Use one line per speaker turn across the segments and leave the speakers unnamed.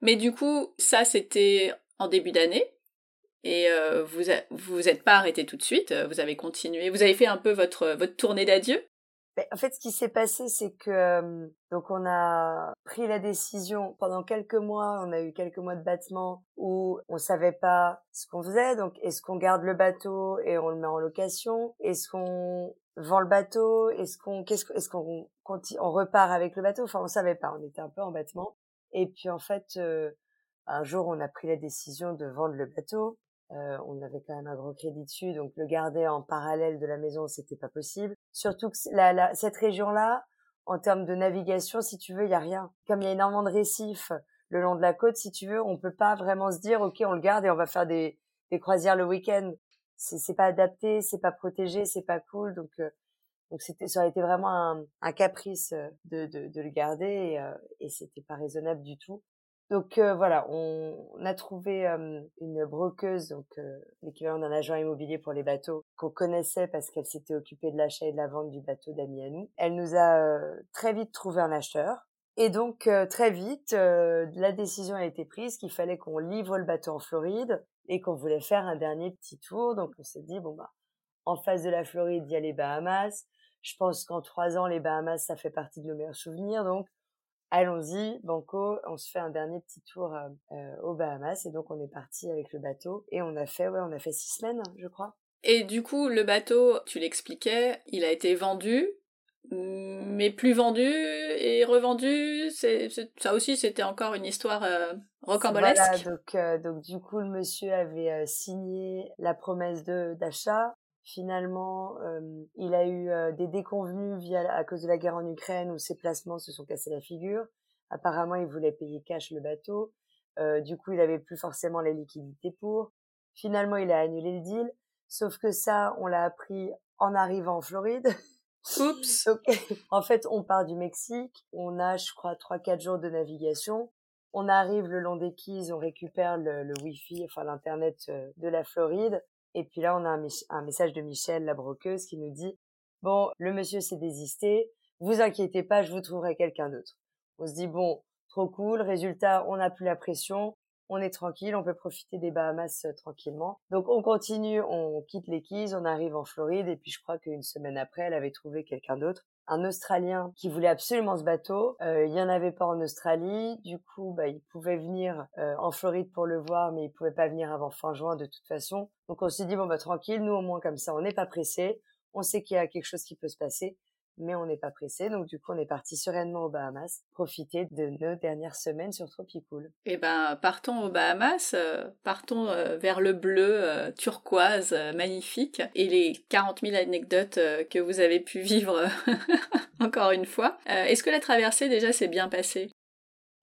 Mais du coup, ça c'était en début d'année. Et euh, vous vous êtes pas arrêté tout de suite, vous avez continué, vous avez fait un peu votre votre tournée d'adieu?
Ben, en fait, ce qui s'est passé, c'est que donc on a pris la décision pendant quelques mois. On a eu quelques mois de battement où on savait pas ce qu'on faisait. Donc, est-ce qu'on garde le bateau et on le met en location? Est-ce qu'on vend le bateau? Est-ce qu'on qu'est-ce est-ce qu'on on repart avec le bateau? Enfin, on savait pas. On était un peu en battement. Et puis en fait, un jour, on a pris la décision de vendre le bateau. Euh, on avait quand même un gros crédit dessus, donc le garder en parallèle de la maison, c'était pas possible. Surtout que la, cette région-là, en termes de navigation, si tu veux, il y a rien. Comme il y a énormément de récifs le long de la côte, si tu veux, on peut pas vraiment se dire, ok, on le garde et on va faire des, des croisières le week-end. C'est pas adapté, c'est pas protégé, c'est pas cool, donc euh, donc ça aurait été vraiment un, un caprice de, de, de, le garder et, euh, et c'était pas raisonnable du tout. Donc euh, voilà, on, a trouvé une brokeuse, donc euh, l'équivalent d'un agent immobilier pour les bateaux, qu'on connaissait parce qu'elle s'était occupée de l'achat et de la vente du bateau d'amis à nous. Elle nous a euh, très vite trouvé un acheteur. Et donc très vite, la décision a été prise qu'il fallait qu'on livre le bateau en Floride et qu'on voulait faire un dernier petit tour. Donc on s'est dit bon bah en face de la Floride il y a les Bahamas. Je pense qu'en trois ans les Bahamas ça fait partie de nos meilleurs souvenirs. Donc allons-y, Banco, on se fait un dernier petit tour euh, euh, aux Bahamas et donc on est parti avec le bateau et on a fait, ouais, on a fait six semaines, je crois.
Et du coup, le bateau, tu l'expliquais, il a été vendu, mais plus vendu et revendu. C'est, ça aussi, c'était encore une histoire euh, rocambolesque.
Voilà, donc, donc du coup, le monsieur avait signé la promesse de d'achat Finalement, euh, il a eu euh, des déconvenus via à cause de la guerre en Ukraine où ses placements se sont cassés la figure. Apparemment, il voulait payer cash le bateau. Euh, du coup, il avait plus forcément les liquidités pour. Finalement, il a annulé le deal. Sauf que ça, on l'a appris en arrivant en Floride.
Oups.
en fait, on part du Mexique. On a, je crois, trois quatre jours de navigation. On arrive le long des quais, on récupère le, le Wi-Fi, enfin l'internet de la Floride. Et puis là, on a un, message de Michel, la broqueuse, qui nous dit bon, le monsieur s'est désisté, vous inquiétez pas, je vous trouverai quelqu'un d'autre. On se dit bon, trop cool. Résultat, on n'a plus la pression, on est tranquille, on peut profiter des Bahamas euh, tranquillement. Donc on continue, on quitte les on arrive en Floride et puis je crois qu'une semaine après, elle avait trouvé quelqu'un d'autre un Australien qui voulait absolument ce bateau. Euh, il y en avait pas en Australie. Du coup, bah, il pouvait venir euh, en Floride pour le voir, mais il pouvait pas venir avant fin juin de toute façon. Donc on s'est dit bon bah tranquille, nous au moins comme ça, on n'est pas pressé. On sait qu'il y a quelque chose qui peut se passer mais on n'est pas pressé. Donc du coup, on est parti sereinement aux Bahamas, profiter de nos dernières semaines sur Tropicool.
Eh ben, partons aux Bahamas, euh, partons euh, vers le bleu euh, turquoise magnifique et les 40 000 anecdotes que vous avez pu vivre encore une fois. Est-ce que la traversée déjà s'est bien passée?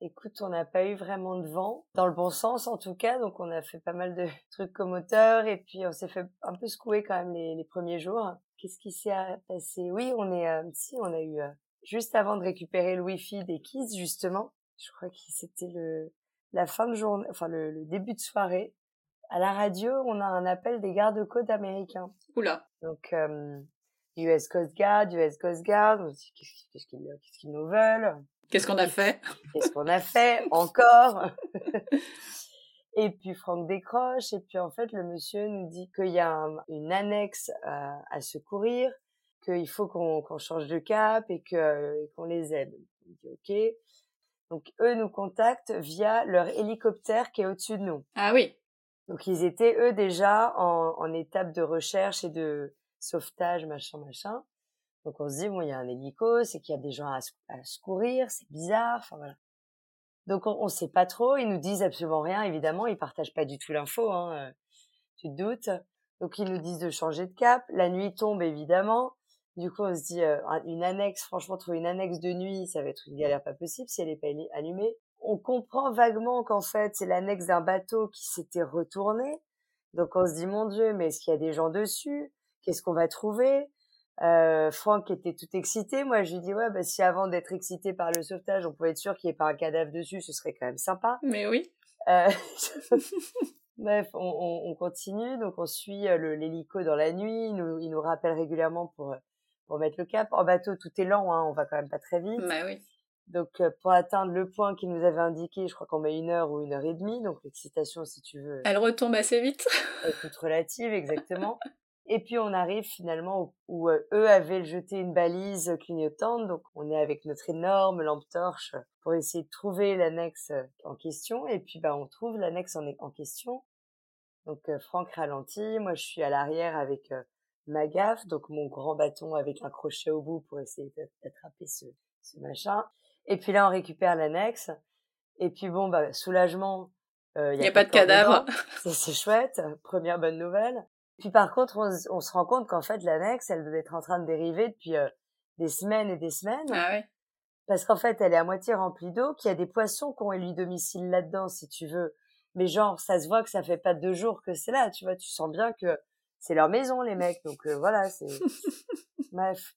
Écoute, on n'a pas eu vraiment de vent, dans le bon sens en tout cas, donc on a fait pas mal de trucs comoteurs et puis on s'est fait un peu secouer quand même les, les premiers jours. Qu'est-ce qui s'est passé? Oui, on est, euh, si, on a eu euh, juste avant de récupérer le Wi-Fi des Kids justement. Je crois que c'était le la fin de journée, enfin le, début de soirée. À la radio, on a un appel des gardes-côtes américains.
Oula.
Donc euh, US Coast Guard, US Coast Guard. Qu'est-ce qu'ils nous veulent?
Qu'est-ce qu'on a fait?
Qu'est-ce qu'on a fait encore? Et puis Franck décroche, et puis en fait le monsieur nous dit qu'il y a une annexe à, à secourir, qu'il faut qu'on change de cap et qu'on les aide. On dit ok. Donc eux nous contactent via leur hélicoptère qui est au-dessus de nous.
Ah oui.
Donc ils étaient eux déjà en, en étape de recherche et de sauvetage, machin, machin. Donc on se dit bon, il y a un hélico, c'est qu'il y a des gens à, secourir, c'est bizarre, enfin voilà. Donc on, on sait pas trop, ils nous disent absolument rien, évidemment, ils partagent pas du tout l'info, hein, euh, tu te doutes. Donc ils nous disent de changer de cap, la nuit tombe évidemment. Du coup on se dit euh, une annexe, franchement trouver une annexe de nuit, ça va être une galère pas possible si elle est pas allumée. On comprend vaguement qu'en fait c'est l'annexe d'un bateau qui s'était retourné. Donc on se dit mon Dieu, mais est-ce qu'il y a des gens dessus? Qu'est-ce qu'on va trouver? Euh, Franck était tout excité. Moi, je lui dis ouais, bah, si avant d'être excité par le sauvetage, on pouvait être sûr qu'il n'y ait pas un cadavre dessus, ce serait quand même sympa.
Mais oui.
Euh... Bref, on, on, on, continue, donc on suit euh, l'hélico dans la nuit. Il nous, il nous rappelle régulièrement pour pour mettre le cap. En bateau, tout est lent, hein, on va quand même pas très vite.
Bah oui.
Donc, pour atteindre le point qu'il nous avait indiqué, je crois qu'on met une heure ou une heure et demie. Donc, l'excitation, si tu veux.
Elle retombe assez vite.
est toute relative, exactement. Et puis on arrive finalement où, eux avaient jeté une balise clignotante, donc on est avec notre énorme lampe torche pour essayer de trouver l'annexe en question. Et puis bah on trouve l'annexe en, en question. Donc Franck ralentit, moi je suis à l'arrière avec ma gaffe, donc mon grand bâton avec un crochet au bout pour essayer d'attraper ce, ce machin. Et puis là on récupère l'annexe. Et puis bon bah soulagement.
Il n'y a, pas de cadavre.
C'est chouette, première bonne nouvelle. Puis par contre, on, se rend compte qu'en fait, l'annexe, elle devait être en train de dériver depuis euh, des semaines et des semaines.
Ah oui.
Parce qu'en fait, elle est à moitié remplie d'eau, qu'il y a des poissons qui ont élu domicile là-dedans, si tu veux. Mais genre, ça se voit que ça fait pas deux jours que c'est là, tu vois. Tu sens bien que c'est leur maison, les mecs. Donc euh, voilà, c'est... Bref.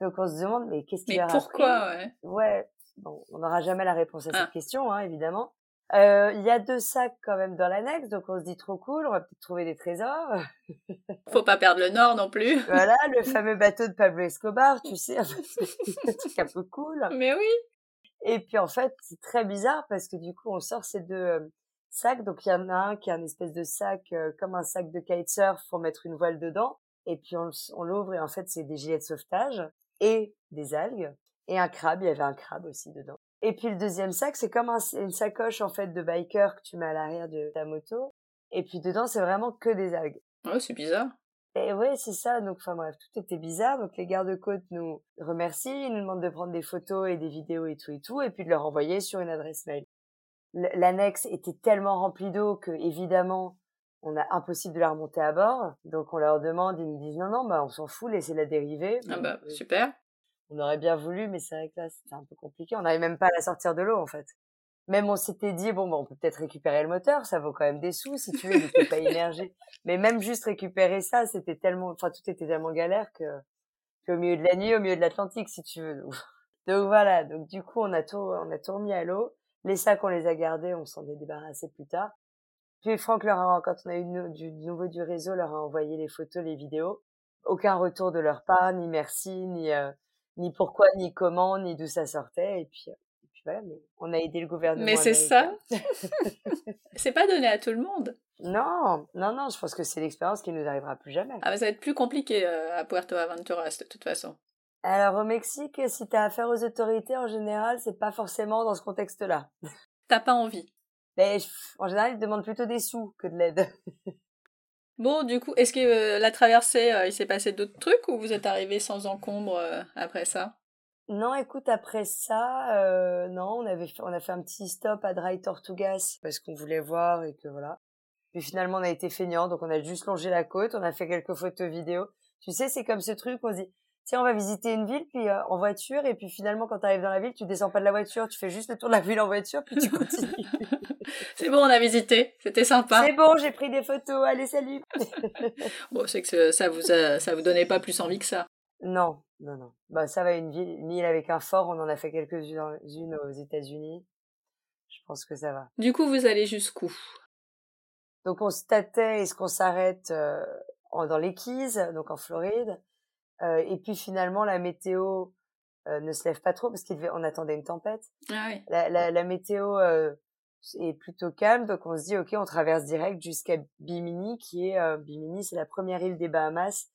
Donc on se demande, mais qu'est-ce qui
Mais pourquoi, ouais?
Ouais. Bon, on n'aura jamais la réponse à cette ah. question, hein, évidemment. Euh, il y a deux sacs quand même dans l'annexe, donc on se dit trop cool, on va peut-être trouver des trésors.
Faut pas perdre le nord non plus.
Voilà, le fameux bateau de Pablo Escobar, tu sais, un truc un peu cool.
Mais oui.
Et puis en fait, c'est très bizarre parce que du coup, on sort ces deux euh, sacs. Donc il y en a un qui est un espèce de sac euh, comme un sac de kitesurf pour mettre une voile dedans. Et puis on, on l'ouvre et en fait, c'est des gilets de sauvetage et des algues et un crabe. Il y avait un crabe aussi dedans. Et puis le deuxième sac, c'est comme une sacoche en fait de biker que tu mets à l'arrière de ta moto. Et puis dedans, c'est vraiment que des algues.
Ouais, c'est bizarre.
Et ouais, c'est ça. Donc, enfin bref, tout était bizarre. Donc les gardes-côtes nous remercient, ils nous demandent de prendre des photos et des vidéos et tout et tout, et puis de leur envoyer sur une adresse mail. L'annexe était tellement remplie d'eau que évidemment, on a impossible de la remonter à bord. Donc on leur demande, ils nous disent non non, bah on s'en fout, laissez-la dériver.
Ah bah super
on aurait bien voulu, mais c'est vrai que là, c'était un peu compliqué. On n'avait même pas à la sortir de l'eau, en fait. Même on s'était dit, bon, bah, on peut peut-être récupérer le moteur, ça vaut quand même des sous, si tu veux, il n'était pas immergé. Mais même juste récupérer ça, c'était tellement, enfin, tout était tellement galère que, qu'au milieu de la nuit, au milieu de l'Atlantique, si tu veux. Donc, voilà. Donc, du coup, on a tout, on a tout remis à l'eau. Les sacs, on les a gardés, on s'en est débarrassé plus tard. Puis Franck leur a, quand on a eu du nouveau du réseau, leur a envoyé les photos, les vidéos. Aucun retour de leur part, ni merci, ni, euh, ni pourquoi, ni comment, ni d'où ça sortait. Et puis, et puis voilà, mais on a aidé le gouvernement.
Mais c'est ça. c'est pas donné à tout le monde.
Non, non, non, je pense que c'est l'expérience qui nous arrivera plus jamais.
Ah, mais ça va être plus compliqué euh, à Puerto Aventuras, de toute façon.
Alors, au Mexique, si t'as affaire aux autorités, en général, c'est pas forcément dans ce contexte-là.
T'as pas envie.
Mais en général, ils demandent plutôt des sous que de l'aide.
Bon, du coup, est-ce que euh, la traversée, euh, il s'est passé d'autres trucs ou vous êtes arrivé sans encombre euh, après ça?
Non, écoute, après ça, non, on avait, on a fait un petit stop à Dry Tortugas parce qu'on voulait voir et que voilà. Puis finalement, on a été feignant, donc on a juste longé la côte, on a fait quelques photos vidéo. Tu sais, c'est comme ce truc, on se dit, on va visiter une ville, puis en voiture, et puis finalement, quand tu arrives dans la ville, tu descends pas de la voiture, tu fais juste le tour de la ville en voiture, puis tu continues.
c'est bon, on a visité. C'était sympa.
C'est bon, j'ai pris des photos. Allez, salut.
bon, c'est que ça vous ça vous donnait pas plus envie que ça.
Non, non, non. Bah, ça va, une ville, une île avec un fort, on en a fait quelques-unes aux États-Unis. Je pense que ça va.
Du coup, vous allez jusqu'où?
Donc, on se tâtait, est-ce qu'on s'arrête euh, dans les Keys, donc en Floride? euh, Et puis finalement, la météo euh, ne se lève pas trop parce qu'on attendait une tempête.
Ah oui.
La, la, la météo est plutôt calme, donc on se dit ok, on traverse direct jusqu'à Bimini, qui est euh, Bimini, c'est la première île des Bahamas,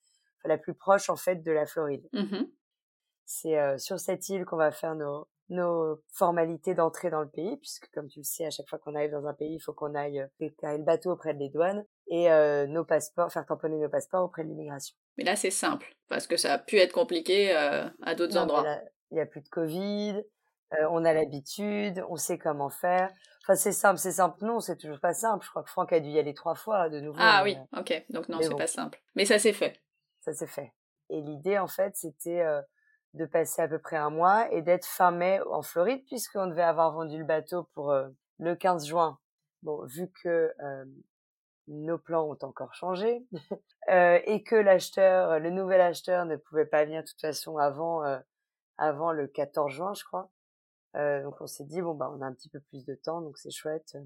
la plus proche en fait de la Floride.
Mmh
c'est euh, sur cette île qu'on va faire nos nos formalités d'entrée dans le pays, puisque comme tu le sais, à chaque fois qu'on arrive dans un pays, il faut qu'on aille euh, déclarer le bateau auprès des douanes et euh, nos passeports, faire tamponner nos passeports auprès de l'immigration.
Mais là, c'est simple, parce que ça a pu être compliqué euh, à d'autres endroits.
Il y a plus de Covid, euh, on a l'habitude, on sait comment faire. Enfin, c'est simple, c'est simple. Non, c'est toujours pas simple. Je crois que Franck a dû y aller trois fois de nouveau.
Ah oui, euh, ok. Donc non, c'est pas simple. Mais ça s'est fait.
Ça s'est fait. Et l'idée, en fait, c'était de passer à peu près un mois et d'être fin mai en Floride, puisqu'on devait avoir vendu le bateau pour le 15 juin. Bon, vu que nos plans ont encore changé et que l'acheteur, le nouvel acheteur, ne pouvait pas venir de toute façon avant avant le 14 juin, je crois. Euh, donc on s'est dit bon bah on a un petit peu plus de temps donc c'est chouette.